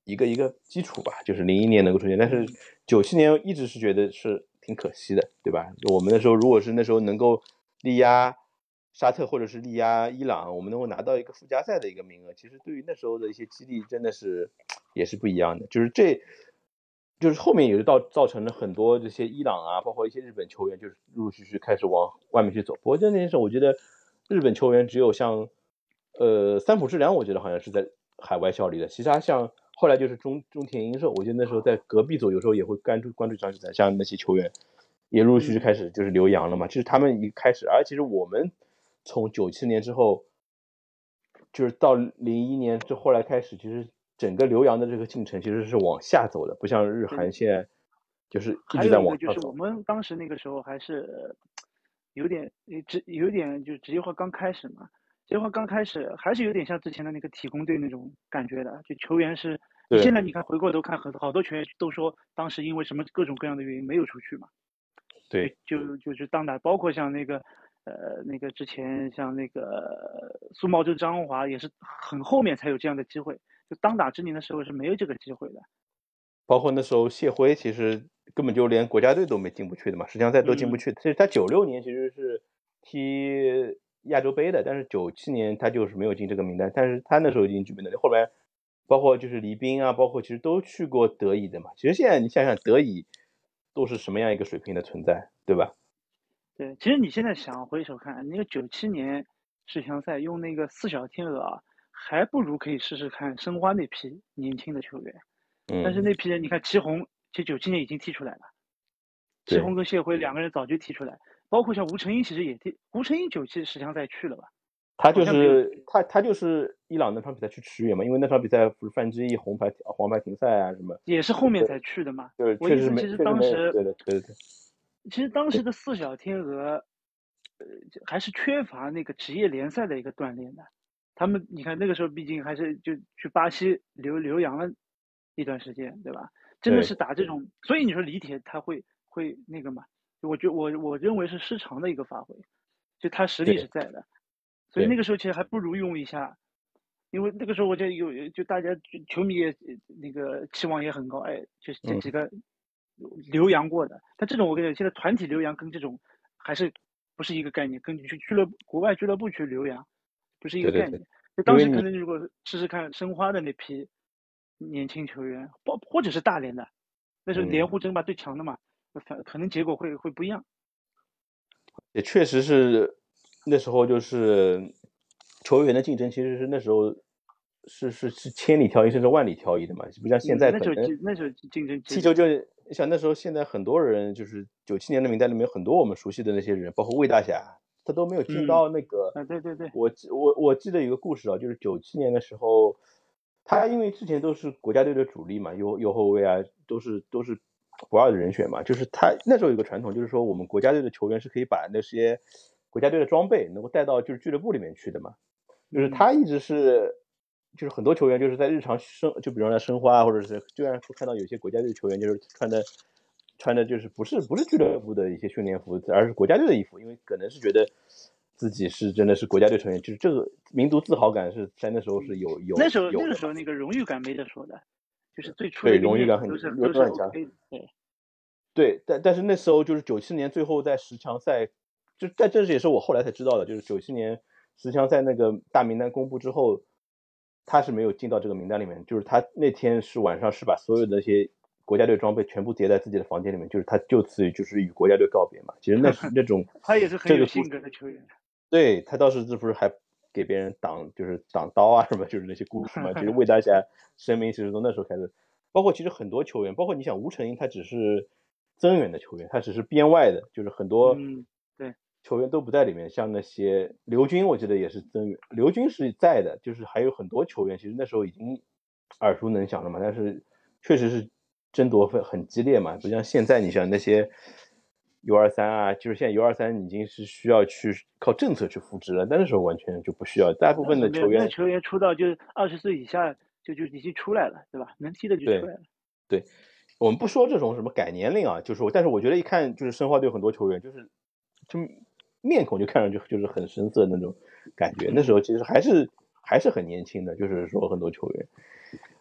一个一个基础吧，就是零一年能够出现，但是九七年一直是觉得是挺可惜的，对吧？我们那时候如果是那时候能够力压沙特或者是力压伊朗，我们能够拿到一个附加赛的一个名额，其实对于那时候的一些激励真的是也是不一样的，就是这。就是后面也是造造成了很多这些伊朗啊，包括一些日本球员，就是陆陆续续开始往外面去走。不过那件事，我觉得日本球员只有像呃三浦智良，我觉得好像是在海外效力的。其他像后来就是中中田英寿，我觉得那时候在隔壁组有时候也会关注关注这场比赛。像那些球员也陆陆续续开始就是留洋了嘛。其实他们一开始，而其实我们从九七年之后，就是到零一年，就后来开始，其实。整个留洋的这个进程其实是往下走的，不像日韩现在就是一直在往上走。就是我们当时那个时候还是有点职有点就职业化刚开始嘛，职业化刚开始还是有点像之前的那个体工队那种感觉的，就球员是。现在你看回过头看，很好多球员都说当时因为什么各种各样的原因没有出去嘛。对。就就是当打，包括像那个呃那个之前像那个苏茂州张华也是很后面才有这样的机会。就当打之年的时候是没有这个机会的，包括那时候谢辉其实根本就连国家队都没进不去的嘛，世强赛都进不去。其实他九六年其实是踢亚洲杯的，但是九七年他就是没有进这个名单。但是他那时候已经具备能力。后来包括就是黎兵啊，包括其实都去过德乙的嘛。其实现在你想想德乙都是什么样一个水平的存在，对吧？对，其实你现在想回首看那个九七年世强赛用那个四小天鹅啊。还不如可以试试看申花那批年轻的球员，但是那批人你看祁宏，其实九七年已经踢出来了，祁宏跟谢辉两个人早就踢出来，包括像吴成英其实也踢，吴成英九七世强赛去了吧？他就是他他就是伊朗那场比赛去驰援嘛，因为那场比赛不是范志毅红牌黄牌停赛啊什么，也是后面才去的嘛。对，我意思其实当时对对对对，其实当时的四小天鹅，呃，还是缺乏那个职业联赛的一个锻炼的。他们你看那个时候毕竟还是就去巴西留留洋了一段时间，对吧？真的是打这种，所以你说李铁他会会那个嘛？我觉我我认为是失常的一个发挥，就他实力是在的，所以那个时候其实还不如用一下，因为那个时候我就有就大家球迷也那个期望也很高，哎，就是这几个留洋过的，但这种我跟你讲，现在团体留洋跟这种还是不是一个概念，跟你去俱乐部国外俱乐部去留洋不是一个概念。就当时可能如果试试看申花的那批年轻球员，包或者是大连的，那时候连湖争霸最强的嘛。可可能结果会会不一样，也确实是那时候就是球员的竞争，其实是那时候是是是千里挑一甚至万里挑一的嘛，不像现在可能那时候竞争踢球就你想那时候现在很多人就是九七年的名单里面很多我们熟悉的那些人，包括魏大侠，他都没有进到那个啊对对对，我我我记得有个故事啊，就是九七年的时候，他因为之前都是国家队的主力嘛，右右后卫啊，都是都是。不二的人选嘛，就是他那时候有个传统，就是说我们国家队的球员是可以把那些国家队的装备能够带到就是俱乐部里面去的嘛。就是他一直是，就是很多球员就是在日常生，就比如说申花啊，或者是就然看到有些国家队的球员就是穿的穿的就是不是不是俱乐部的一些训练服，而是国家队的衣服，因为可能是觉得自己是真的是国家队成员，就是这个民族自豪感是在那时候是有有那时候那个时候那个荣誉感没得说的。就是最初对荣誉感很都是都是很强，对对，但但是那时候就是九七年最后在十强赛，就在这也是我后来才知道的，就是九七年十强赛那个大名单公布之后，他是没有进到这个名单里面，就是他那天是晚上是把所有的那些国家队装备全部叠在自己的房间里面，就是他就此就是与国家队告别嘛。其实那是 那种他也是很有性格的球员，对他倒是这不是还。给别人挡就是挡刀啊什么，就是那些故事嘛。就是为大家声明其实从那时候开始，包括其实很多球员，包括你想吴成英，他只是增援的球员，他只是边外的，就是很多对球员都不在里面。像那些刘军，我记得也是增援，刘军是在的，就是还有很多球员，其实那时候已经耳熟能详了嘛。但是确实是争夺很很激烈嘛，不像现在，你像那些。U 二三啊，就是现在 U 二三已经是需要去靠政策去扶植了，但那时候完全就不需要。大部分的球员，球员出道就二十岁以下就就已经出来了，对吧？能踢的就出来了。对，我们不说这种什么改年龄啊，就是我，但是我觉得一看就是申花队很多球员，就是就面孔就看上去就是很深色那种感觉。那时候其实还是还是很年轻的，就是说很多球员，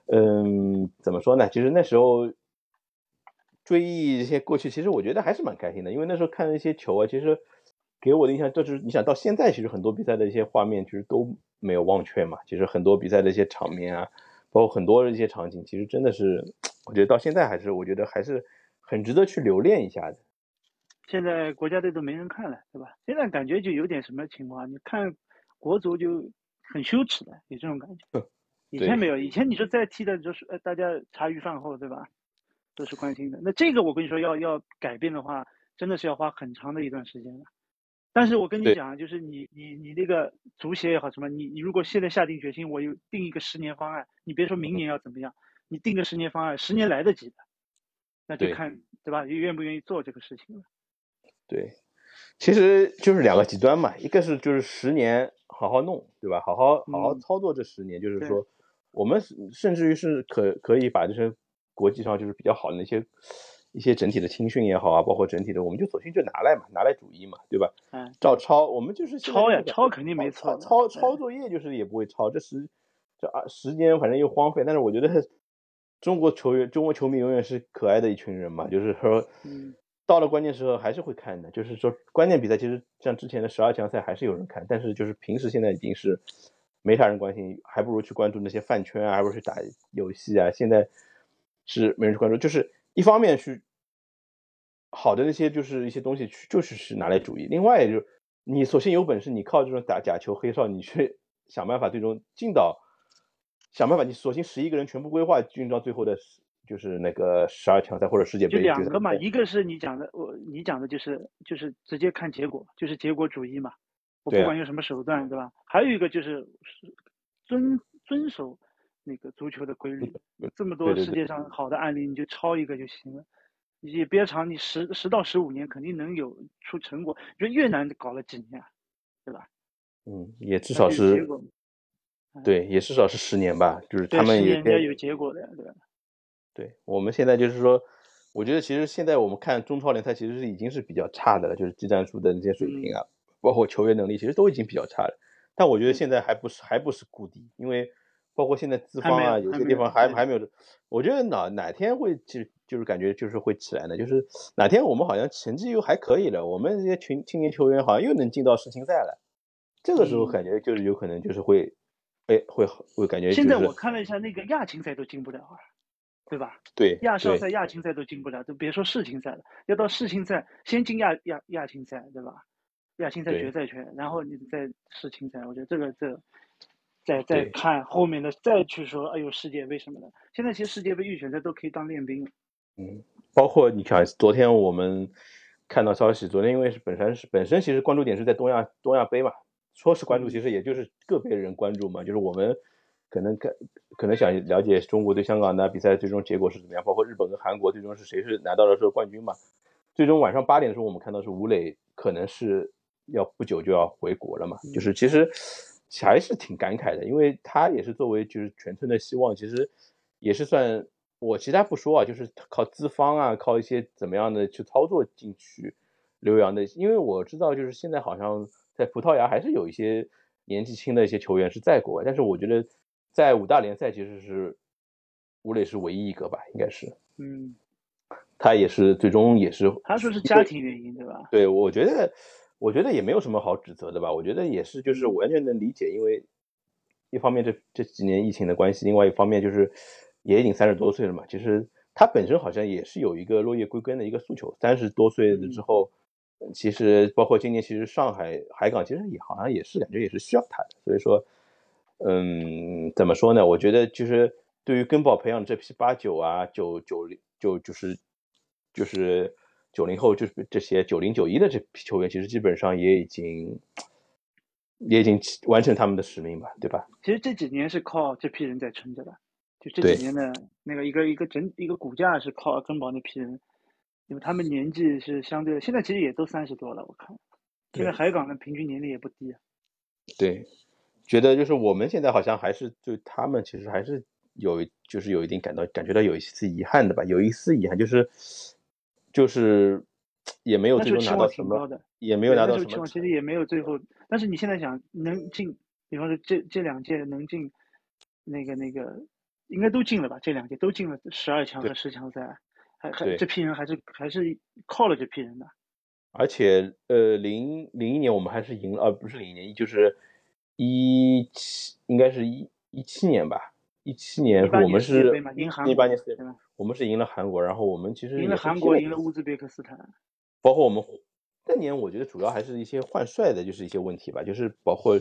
嗯，怎么说呢？其实那时候。追忆一些过去，其实我觉得还是蛮开心的，因为那时候看那些球啊，其实给我的印象就是，你想到现在，其实很多比赛的一些画面其实都没有忘却嘛。其实很多比赛的一些场面啊，包括很多的一些场景，其实真的是，我觉得到现在还是，我觉得还是很值得去留恋一下的。现在国家队都没人看了，对吧？现在感觉就有点什么情况？你看国足就很羞耻的，有这种感觉。以前没有，以前你说再踢的，就是呃大家茶余饭后，对吧？都是关心的。那这个我跟你说，要要改变的话，真的是要花很长的一段时间的。但是我跟你讲，就是你你你那个足协也好什么，你你如果现在下定决心，我有定一个十年方案，你别说明年要怎么样，你定个十年方案，十年来得及的，那就看对吧？愿不愿意做这个事情了？对，其实就是两个极端嘛，一个是就是十年好好弄，对吧？好好好好操作这十年，就是说我们甚至于是可可以把这些。国际上就是比较好的那些一些整体的青训也好啊，包括整体的，我们就索性就拿来嘛，拿来主义嘛，对吧？嗯，照抄，我们就是抄呀，抄肯定没错。抄抄作业就是也不会抄，这时这啊时间反正又荒废。但是我觉得 中国球员、中国球迷永远是可爱的一群人嘛，就是说，到了关键时候还是会看的。就是说关键比赛，其实像之前的十二强赛还是有人看，但是就是平时现在已经是没啥人关心，还不如去关注那些饭圈啊，还不如去打游戏啊。现在。是没人去关注，就是一方面去好的那些就是一些东西去就是是拿来主义，另外就是你索性有本事，你靠这种打假球黑哨，你去想办法最终进到想办法，你索性十一个人全部规划进到最后的，就是那个十二强赛或者世界杯。就两个嘛，一个是你讲的，我你讲的就是就是直接看结果，就是结果主义嘛。我不管用什么手段，对吧？还有一个就是遵遵守那个足球的规律。这么多世界上好的案例，你就抄一个就行了。也别长，你十十到十五年肯定能有出成果。你说越南搞了几年，对吧？嗯，也至少是，对，也至少是十年吧。就是他们也有结果的，对吧？对，我们现在就是说，我觉得其实现在我们看中超联赛，其实是已经是比较差的了，就是技战术的那些水平啊，包括球员能力，其实都已经比较差了。但我觉得现在还不是还不是谷底，因为包括现在资方啊，有些地方还还没有。我觉得哪哪天会就就是感觉就是会起来呢？就是哪天我们好像成绩又还可以了，我们这些群青年球员好像又能进到世青赛了，这个时候感觉就是有可能就是会，哎，会会感觉。现在我看了一下，那个亚青赛都进不了啊。对吧？对，亚少赛、亚青赛都进不了，就别说世青赛了。要到世青赛，先进亚亚亚青赛，对吧？亚青赛决赛圈，然后你再世青赛。我觉得这个这，再再看后面的，再去说，哎呦，世界杯什么的。现在其实世界杯预选赛都可以当练兵了。嗯，包括你看，昨天我们看到消息，昨天因为是本身是本身其实关注点是在东亚东亚杯嘛，说是关注，其实也就是个别人关注嘛，就是我们。可能可可能想了解中国对香港的比赛最终结果是怎么样，包括日本跟韩国最终是谁是拿到了这个冠军嘛？最终晚上八点的时候，我们看到是吴磊可能是要不久就要回国了嘛？就是其实还是挺感慨的，因为他也是作为就是全村的希望，其实也是算我其他不说啊，就是靠资方啊，靠一些怎么样的去操作进去留洋的，因为我知道就是现在好像在葡萄牙还是有一些年纪轻的一些球员是在国外，但是我觉得。在五大联赛其实是吴磊是唯一一个吧，应该是，嗯，他也是最终也是，他说是家庭原因对吧？对，我觉得我觉得也没有什么好指责的吧，我觉得也是就是完全能理解，因为一方面这这几年疫情的关系，另外一方面就是也已经三十多岁了嘛，其实他本身好像也是有一个落叶归根的一个诉求，三十多岁了之后，其实包括今年其实上海海港其实也好像也是感觉也是需要他的，所以说。嗯，怎么说呢？我觉得就是对于根宝培养这批八九啊、九九零就就是就是九零后，就是这些九零九一的这批球员，其实基本上也已经也已经完成他们的使命吧，对吧？其实这几年是靠这批人在撑着的，就这几年的那个一个一个整一个骨架是靠根宝那批人，因为他们年纪是相对现在其实也都三十多了，我看现在海港的平均年龄也不低啊。对。觉得就是我们现在好像还是对他们其实还是有就是有一定感到感觉到有一丝遗憾的吧，有一丝遗憾就是就是也没有最终拿到什么，也没有拿到什么，其实也没有最后。但是你现在想能进，比方说这这两届能进那个那个应该都进了吧？这两届都进了十二强和十强赛，还还这批人还是还是靠了这批人的。而且呃零零一年我们还是赢了，呃不是零一年就是。一七应该是一一七年吧，一七年我们是一八年世界杯，我们是赢了韩国，然后我们其实赢了韩国，赢了乌兹别克斯坦，包括我们那年，我觉得主要还是一些换帅的，就是一些问题吧，就是包括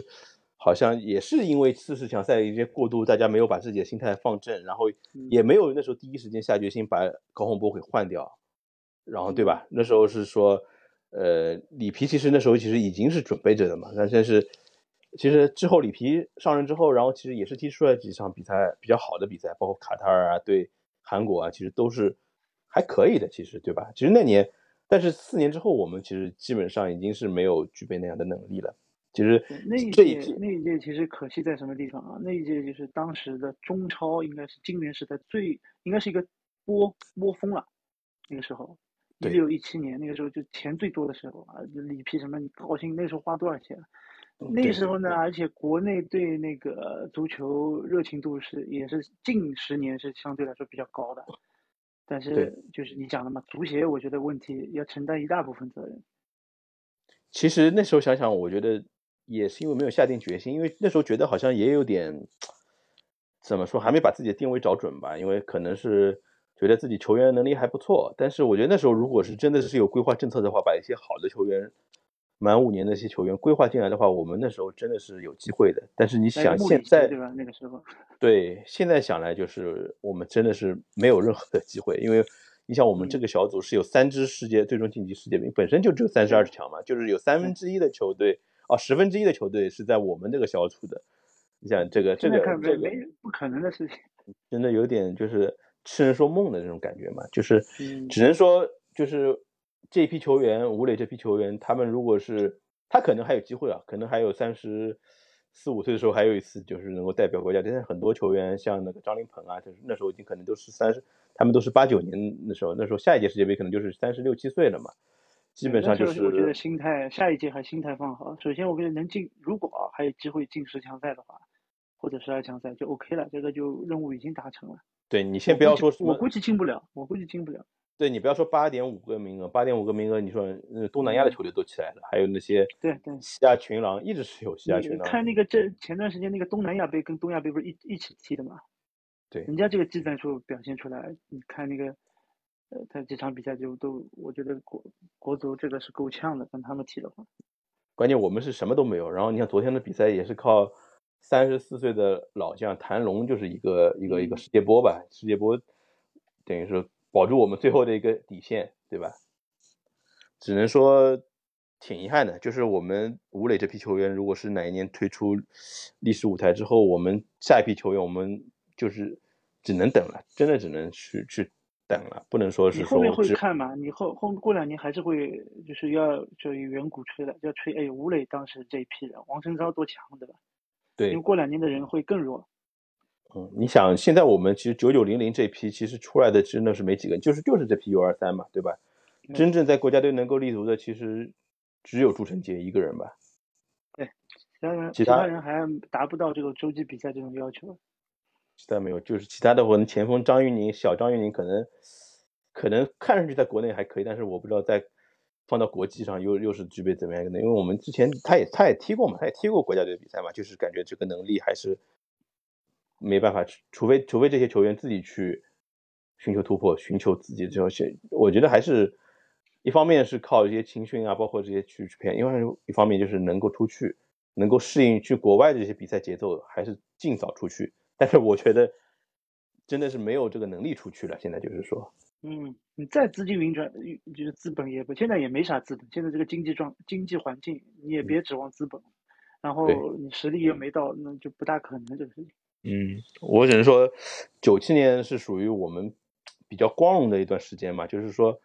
好像也是因为四十强赛一些过度，大家没有把自己的心态放正，然后也没有那时候第一时间下决心把高洪波给换掉，然后对吧？那时候是说，呃，里皮其实那时候其实已经是准备着的嘛，但但是。其实之后里皮上任之后，然后其实也是踢出来几场比赛比较好的比赛，包括卡塔尔啊，对韩国啊，其实都是还可以的，其实对吧？其实那年，但是四年之后，我们其实基本上已经是没有具备那样的能力了。其实那一届那一届其实可惜在什么地方啊？那一届就是当时的中超应该是金元时代最应该是一个波波峰了，那个时候一六一七年那个时候就钱最多的时候啊，里皮什么你高兴那时候花多少钱？那时候呢，而且国内对那个足球热情度是也是近十年是相对来说比较高的，但是就是你讲的嘛，足协我觉得问题要承担一大部分责任。其实那时候想想，我觉得也是因为没有下定决心，因为那时候觉得好像也有点怎么说，还没把自己的定位找准吧，因为可能是觉得自己球员能力还不错，但是我觉得那时候如果是真的是有规划政策的话，把一些好的球员。满五年那些球员规划进来的话，我们那时候真的是有机会的。但是你想现在，对吧？那个时候，对，现在想来就是我们真的是没有任何的机会，因为你想我们这个小组是有三支世界最终晋级世界杯，本身就只有三十二强嘛，就是有三分之一的球队哦，十分之一的球队是在我们这个小组的。你想这个这个这个不可能的事情，真的有点就是痴人说梦的那种感觉嘛，就是只能说就是这批球员，吴磊这批球员，他们如果是他可能还有机会啊，可能还有三十四五岁的时候还有一次就是能够代表国家，但是很多球员像那个张琳芃啊，就是那时候已经可能都是三十，他们都是八九年那时候，那时候下一届世界杯可能就是三十六七岁了嘛。基本上就是我觉得心态，下一届还心态放好。首先，我觉得能进，如果啊还有机会进十强赛的话，或者十二强赛就 OK 了，这个就任务已经达成了。对你先不要说，我估计进不了，我估计进不了。对你不要说八点五个名额，八点五个名额，你说东南亚的球队都起来了，还有那些对对西亚群狼一直是有西亚群狼。看那个这前段时间那个东南亚杯跟东亚杯不是一一起踢的嘛？对，人家这个技战术表现出来，你看那个。呃，他这场比赛就都，我觉得国国足这个是够呛的，跟他们踢的话。关键我们是什么都没有，然后你看昨天的比赛也是靠三十四岁的老将谭龙，就是一个一个一个世界波吧，世界波等于说保住我们最后的一个底线，对吧？只能说挺遗憾的，就是我们吴磊这批球员，如果是哪一年退出历史舞台之后，我们下一批球员我们就是只能等了，真的只能去去。等了，不能说是说。后面会看嘛？你后后过两年还是会，就是要就远古吹了，要吹哎，吴磊当时这一批人，王晨超多强，对吧？对。因为过两年的人会更弱。嗯，你想现在我们其实九九零零这批其实出来的真的是没几个，就是就是这批 U 二三嘛，对吧？真正在国家队能够立足的，其实只有朱晨杰一个人吧。对，其他人其他人还达不到这个洲际比赛这种要求。其他没有，就是其他的，我们前锋张玉宁，小张玉宁可能可能看上去在国内还可以，但是我不知道在放到国际上又又是具备怎么样一个能因为我们之前他也他也踢过嘛，他也踢过国家队比赛嘛，就是感觉这个能力还是没办法，除非除非这些球员自己去寻求突破，寻求自己这条线，我觉得还是一方面是靠一些青训啊，包括这些去去培养，因为一方面就是能够出去，能够适应去国外的这些比赛节奏，还是尽早出去。但是我觉得真的是没有这个能力出去了。现在就是说，嗯，你再资金运转，就是资本也不，现在也没啥资本。现在这个经济状经济环境，你也别指望资本。然后你实力又没到，那就不大可能这个事情。嗯，我只能说，九七年是属于我们比较光荣的一段时间嘛。就是说，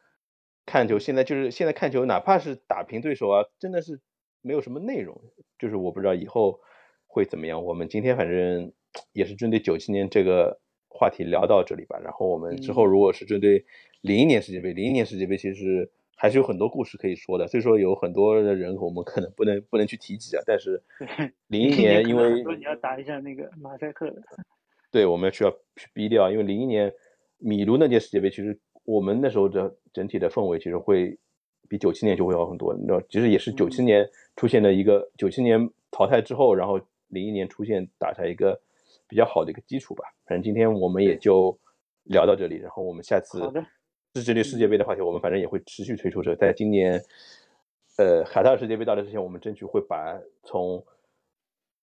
看球现在就是现在看球，哪怕是打平对手啊，真的是没有什么内容。就是我不知道以后会怎么样。我们今天反正。也是针对九七年这个话题聊到这里吧，然后我们之后如果是针对零一年世界杯，零一年世界杯其实还是有很多故事可以说的，所以说有很多的人我们可能不能不能去提及啊。但是 零一年因为说你要打一下那个马赛克，对，我们需要去逼掉，因为零一年米卢那届世界杯，其实我们那时候的整体的氛围其实会比九七年就会好很多，你知道，其实也是九七年出现的一个九七年淘汰之后，然后零一年出现打下一个。比较好的一个基础吧，反正今天我们也就聊到这里，然后我们下次是这类世界杯的话题，我们反正也会持续推出这，在今年，呃，卡塔尔世界杯到来之前，我们争取会把从，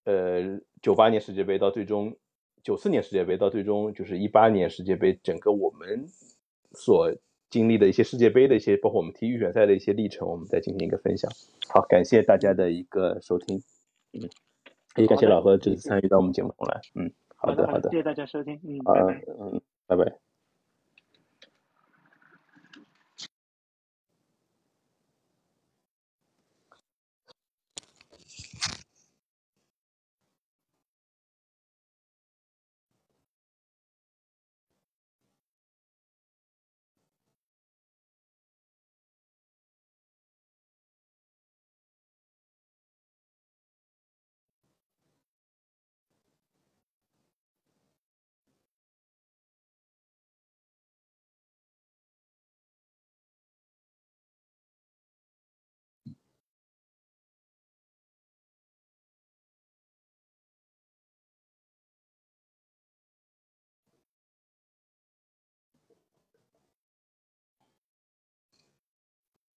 呃，九八年世界杯到最终九四年世界杯到最终就是一八年世界杯，整个我们所经历的一些世界杯的一些，包括我们踢预选赛的一些历程，我们再进行一个分享。好，感谢大家的一个收听，嗯。也感谢老何这次参与到我们节目中来，嗯，好的，好的，谢谢大家收听，嗯，拜拜，嗯。